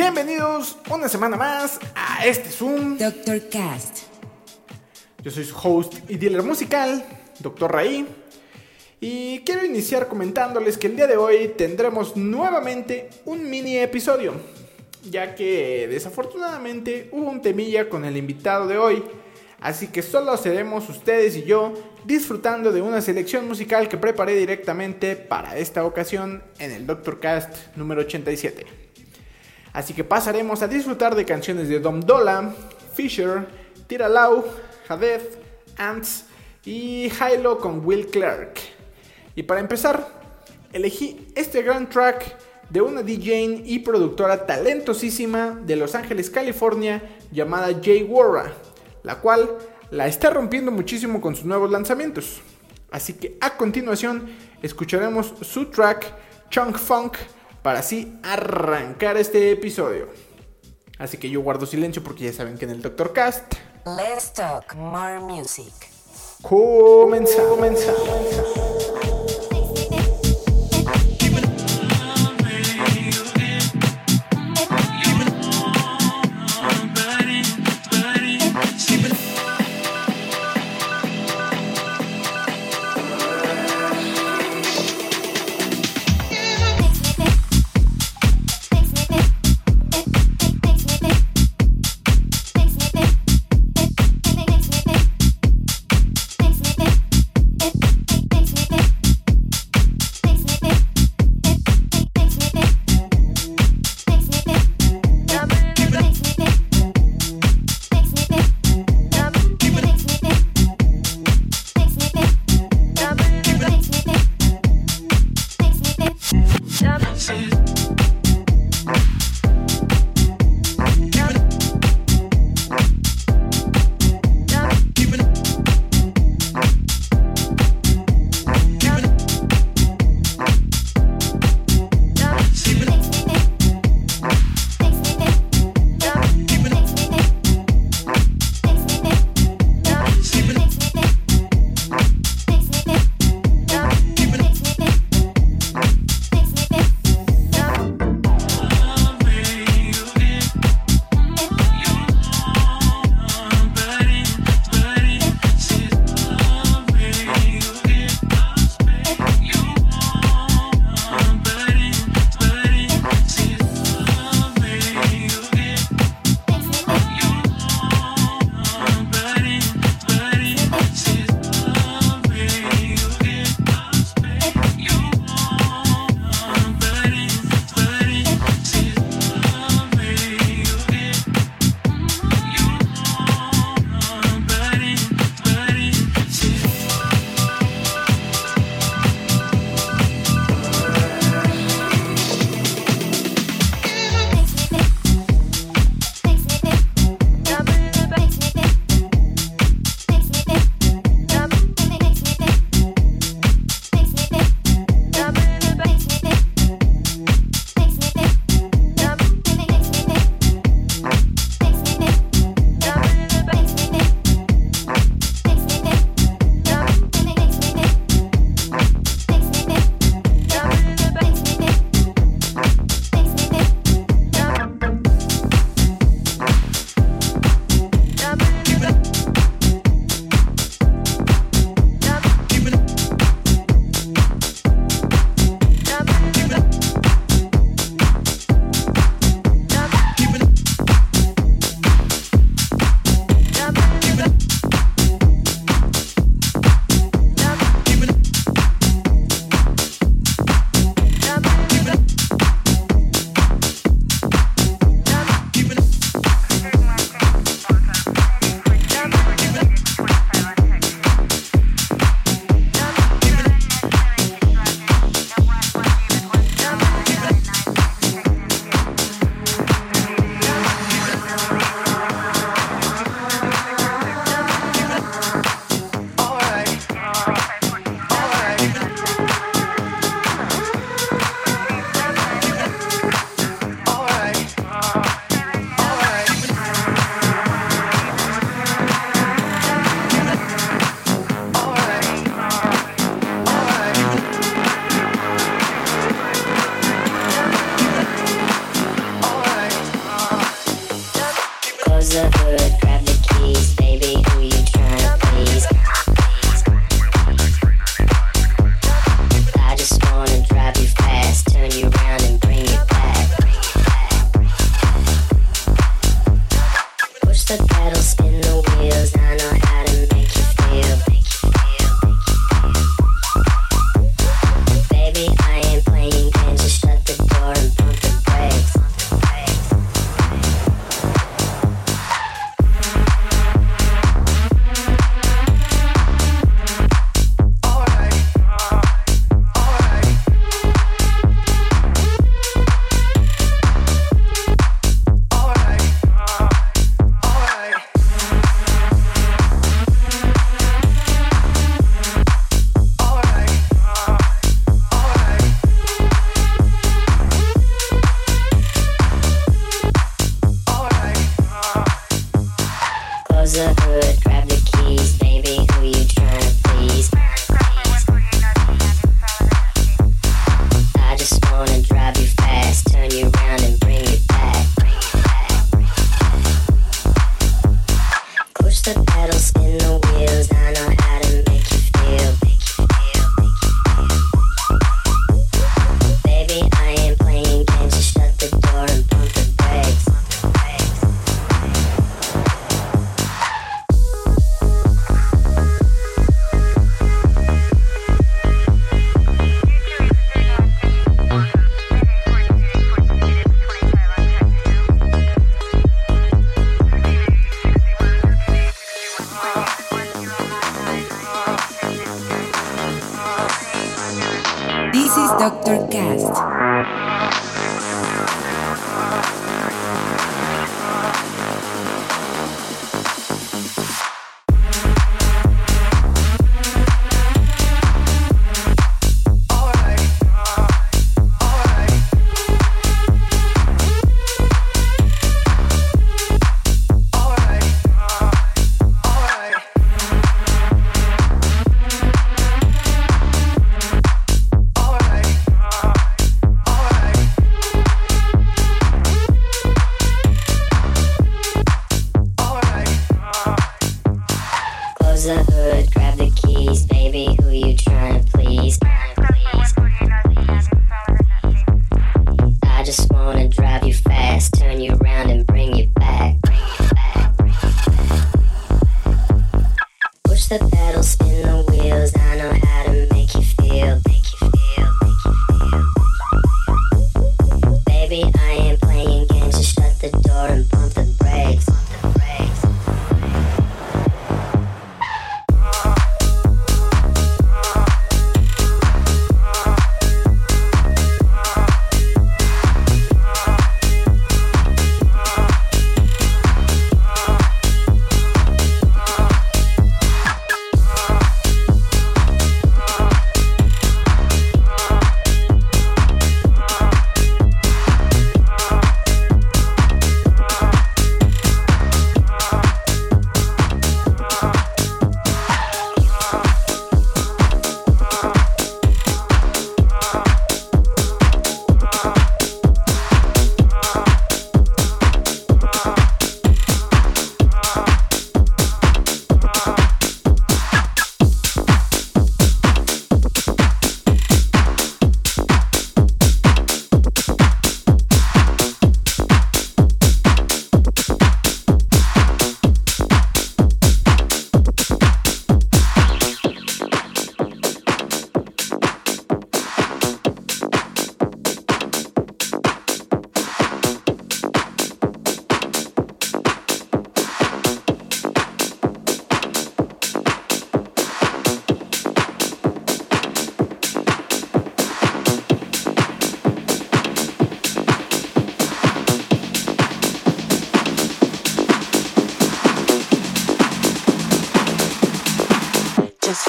Bienvenidos una semana más a este Zoom. Dr. Cast. Yo soy su host y dealer musical, Dr. Raí. Y quiero iniciar comentándoles que el día de hoy tendremos nuevamente un mini episodio, ya que desafortunadamente hubo un temilla con el invitado de hoy, así que solo seremos ustedes y yo disfrutando de una selección musical que preparé directamente para esta ocasión en el Doctor Cast número 87. Así que pasaremos a disfrutar de canciones de Dom Dola, Fisher, Tiralau, Hadeth, Ants y Hilo con Will Clark. Y para empezar, elegí este gran track de una DJ y productora talentosísima de Los Ángeles, California, llamada Jay Warra, la cual la está rompiendo muchísimo con sus nuevos lanzamientos. Así que a continuación escucharemos su track Chunk Funk para así arrancar este episodio. Así que yo guardo silencio porque ya saben que en el Doctor Cast Let's talk more music. comenzamos. comenzamos.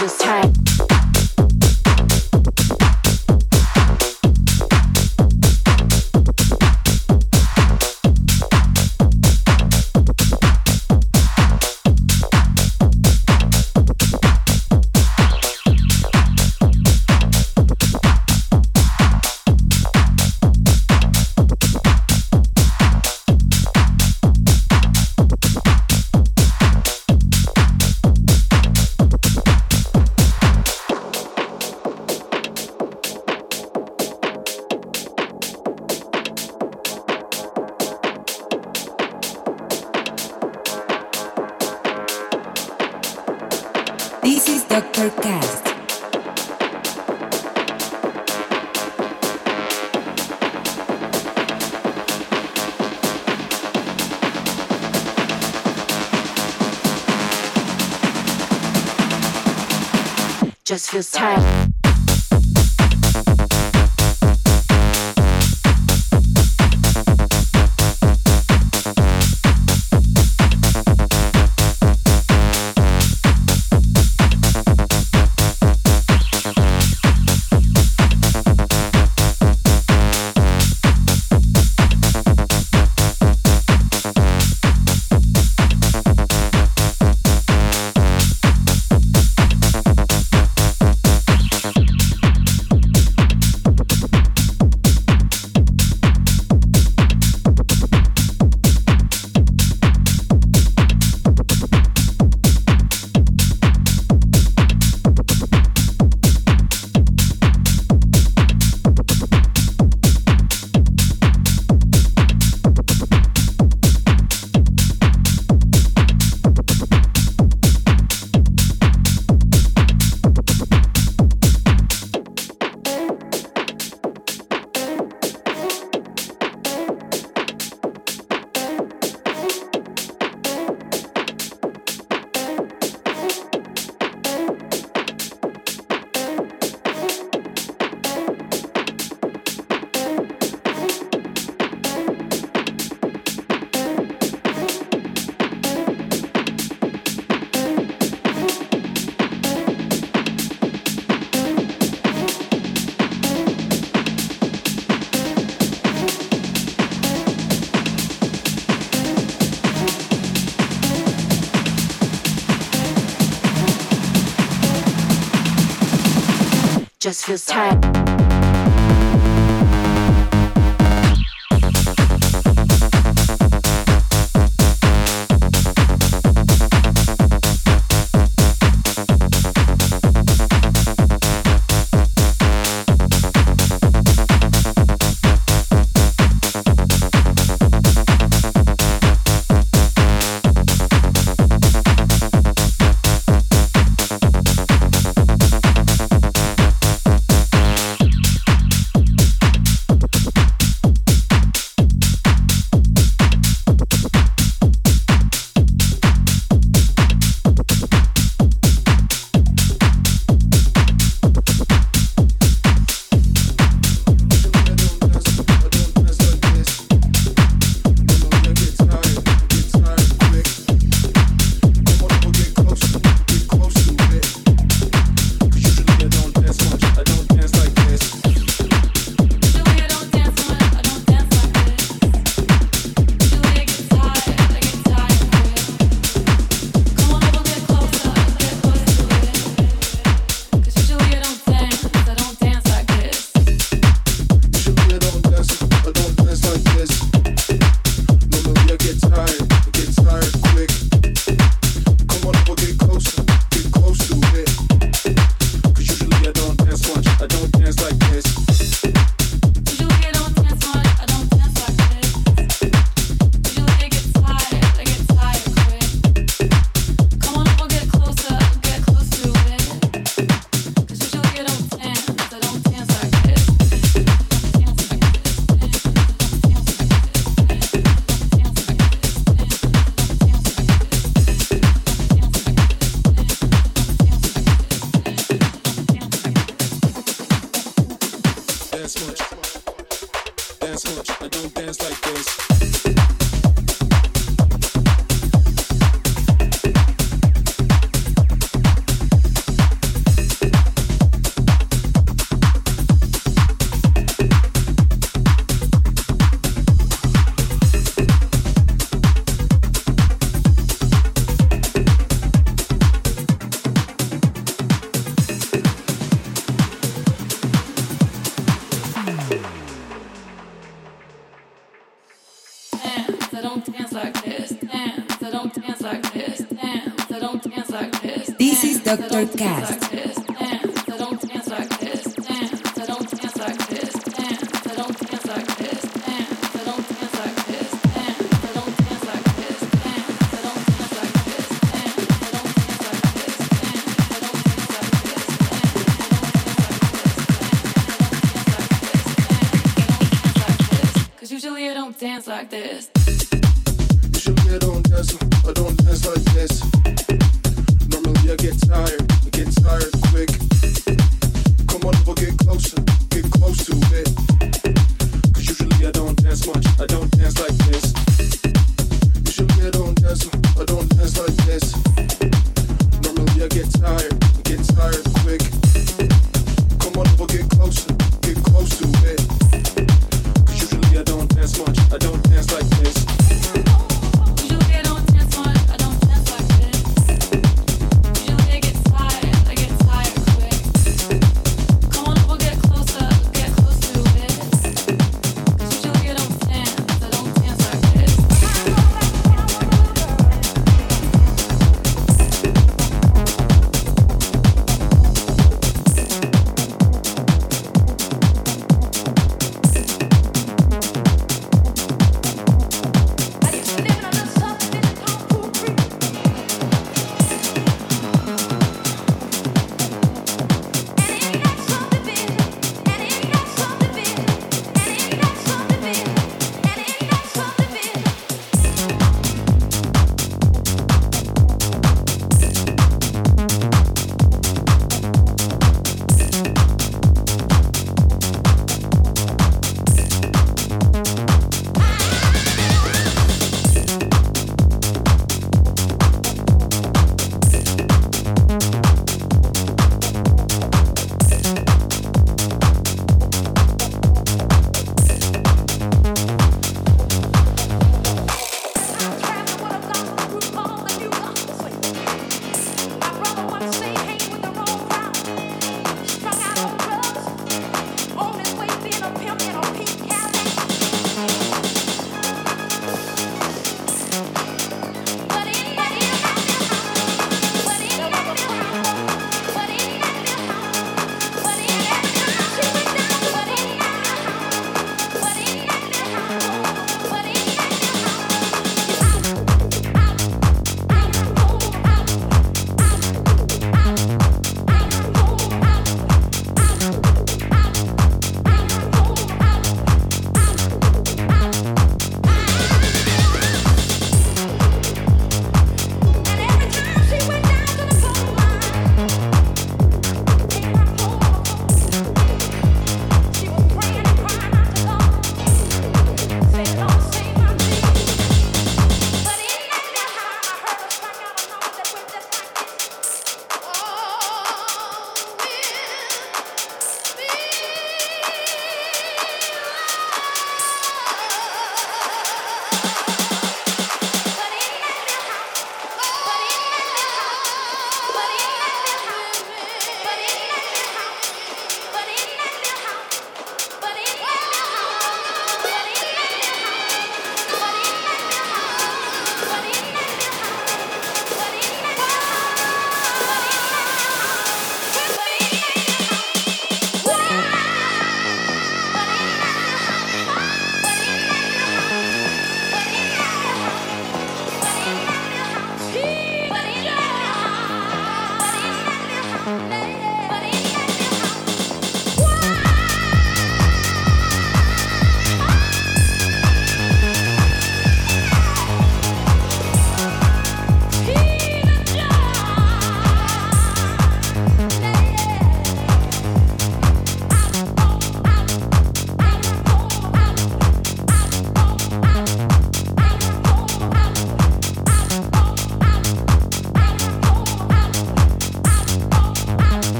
this time. Just feels tight. Just feels tight. dance much. Dance much. I don't dance like this. usually I don't dance like this. Usually I don't dance, I don't dance like this.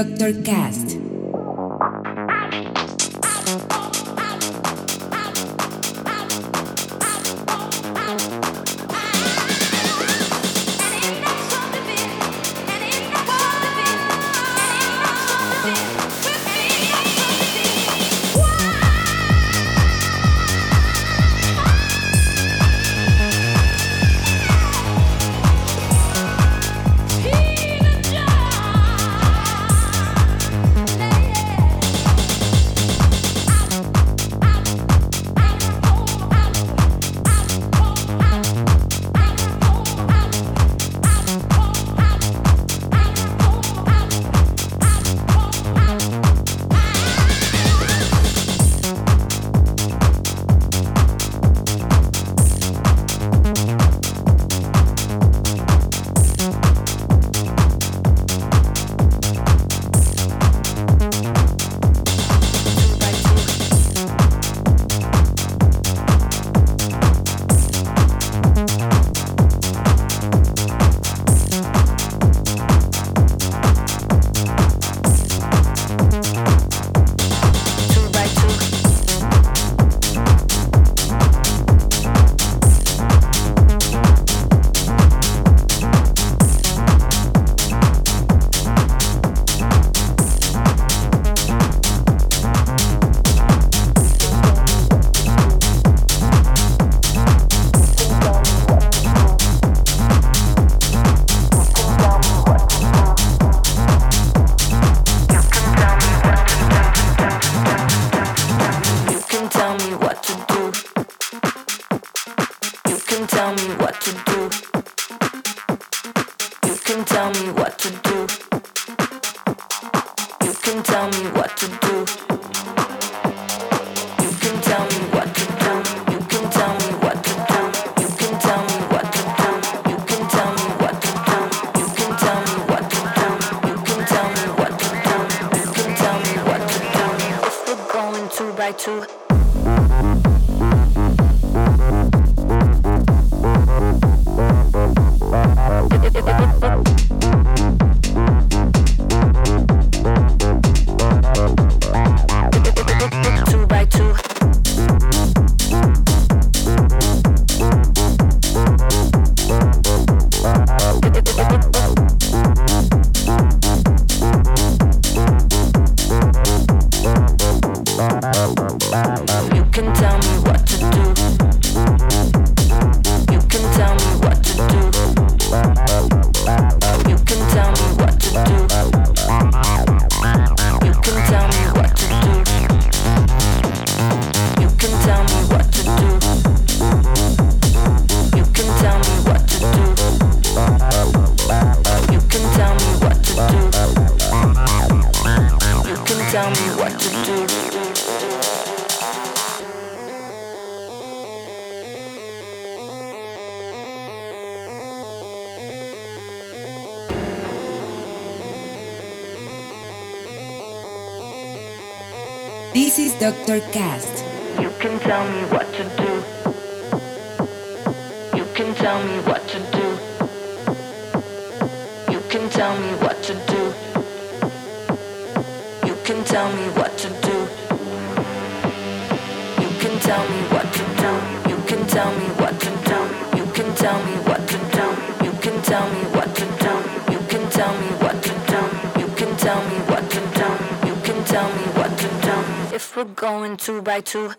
Doctor Cast. This is Dr. Cast. You can tell me what to do. You can tell me what to do. You can tell me what to do. You can tell me what to do. You can tell me what to do. You can tell me what to do. You can tell me we're going two by two.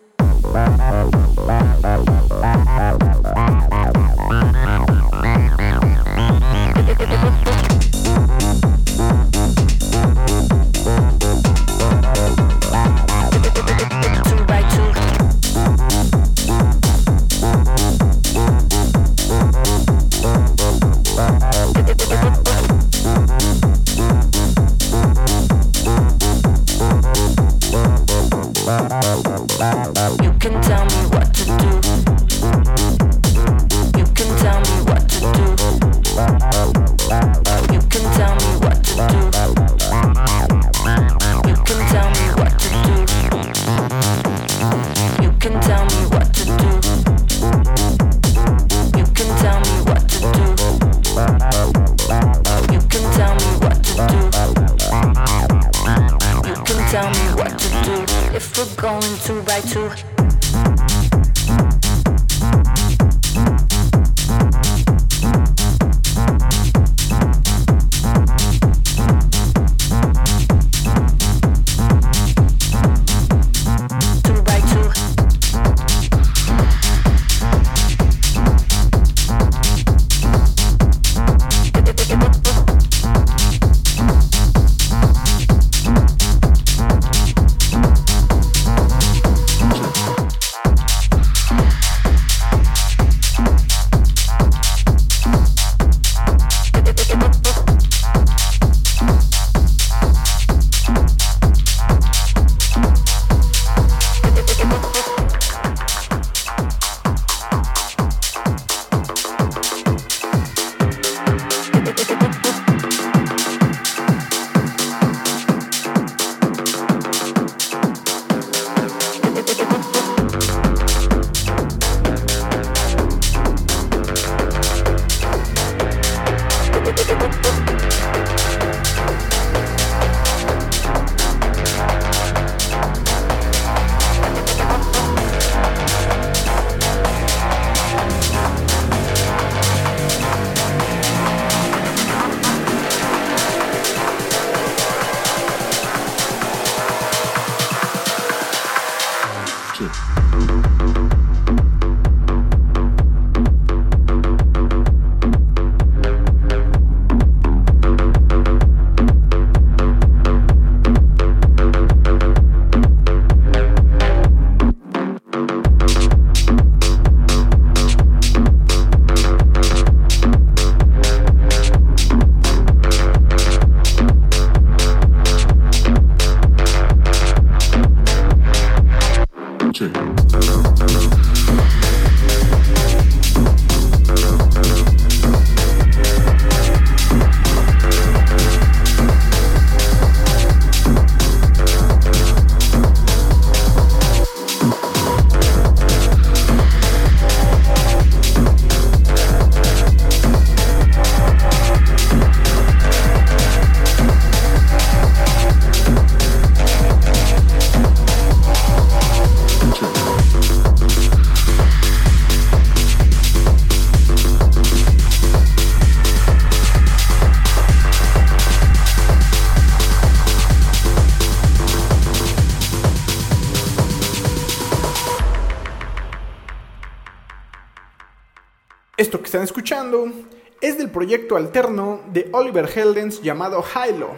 Están escuchando es del proyecto alterno de Oliver Heldens llamado Hilo,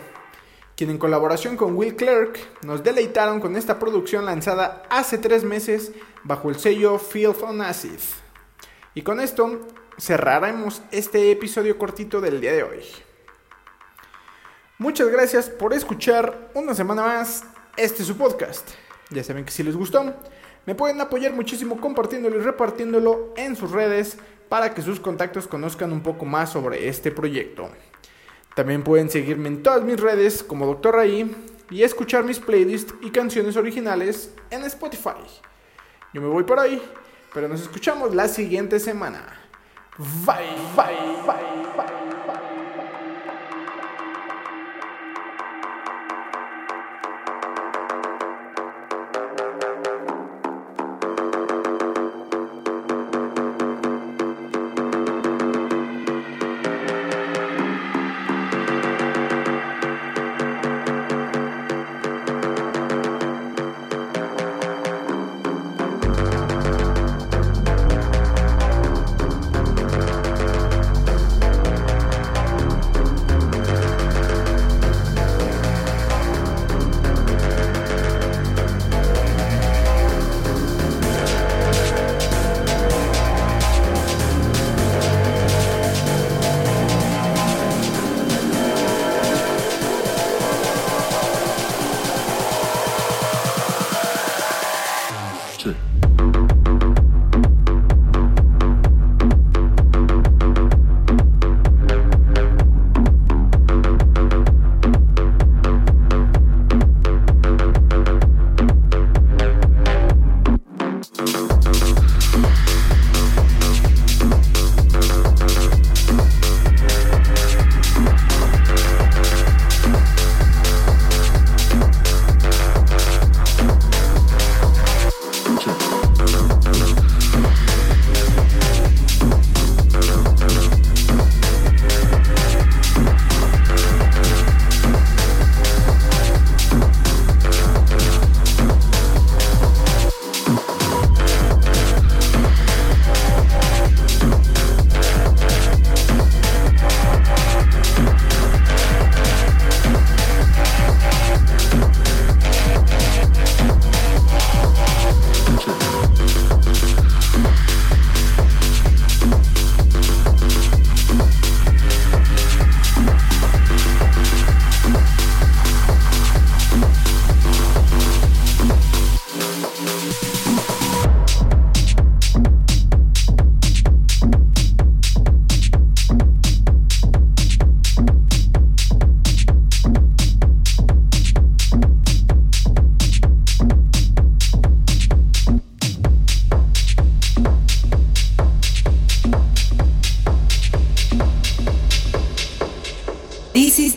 quien en colaboración con Will Clark nos deleitaron con esta producción lanzada hace tres meses bajo el sello Filth on Acid. Y con esto cerraremos este episodio cortito del día de hoy. Muchas gracias por escuchar una semana más este su podcast. Ya saben que si les gustó, me pueden apoyar muchísimo compartiéndolo y repartiéndolo en sus redes para que sus contactos conozcan un poco más sobre este proyecto. También pueden seguirme en todas mis redes como Dr. Ray y escuchar mis playlists y canciones originales en Spotify. Yo me voy por ahí, pero nos escuchamos la siguiente semana. Bye, bye, bye, bye.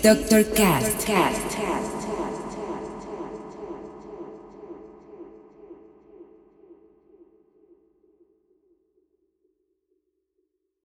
Doctor K.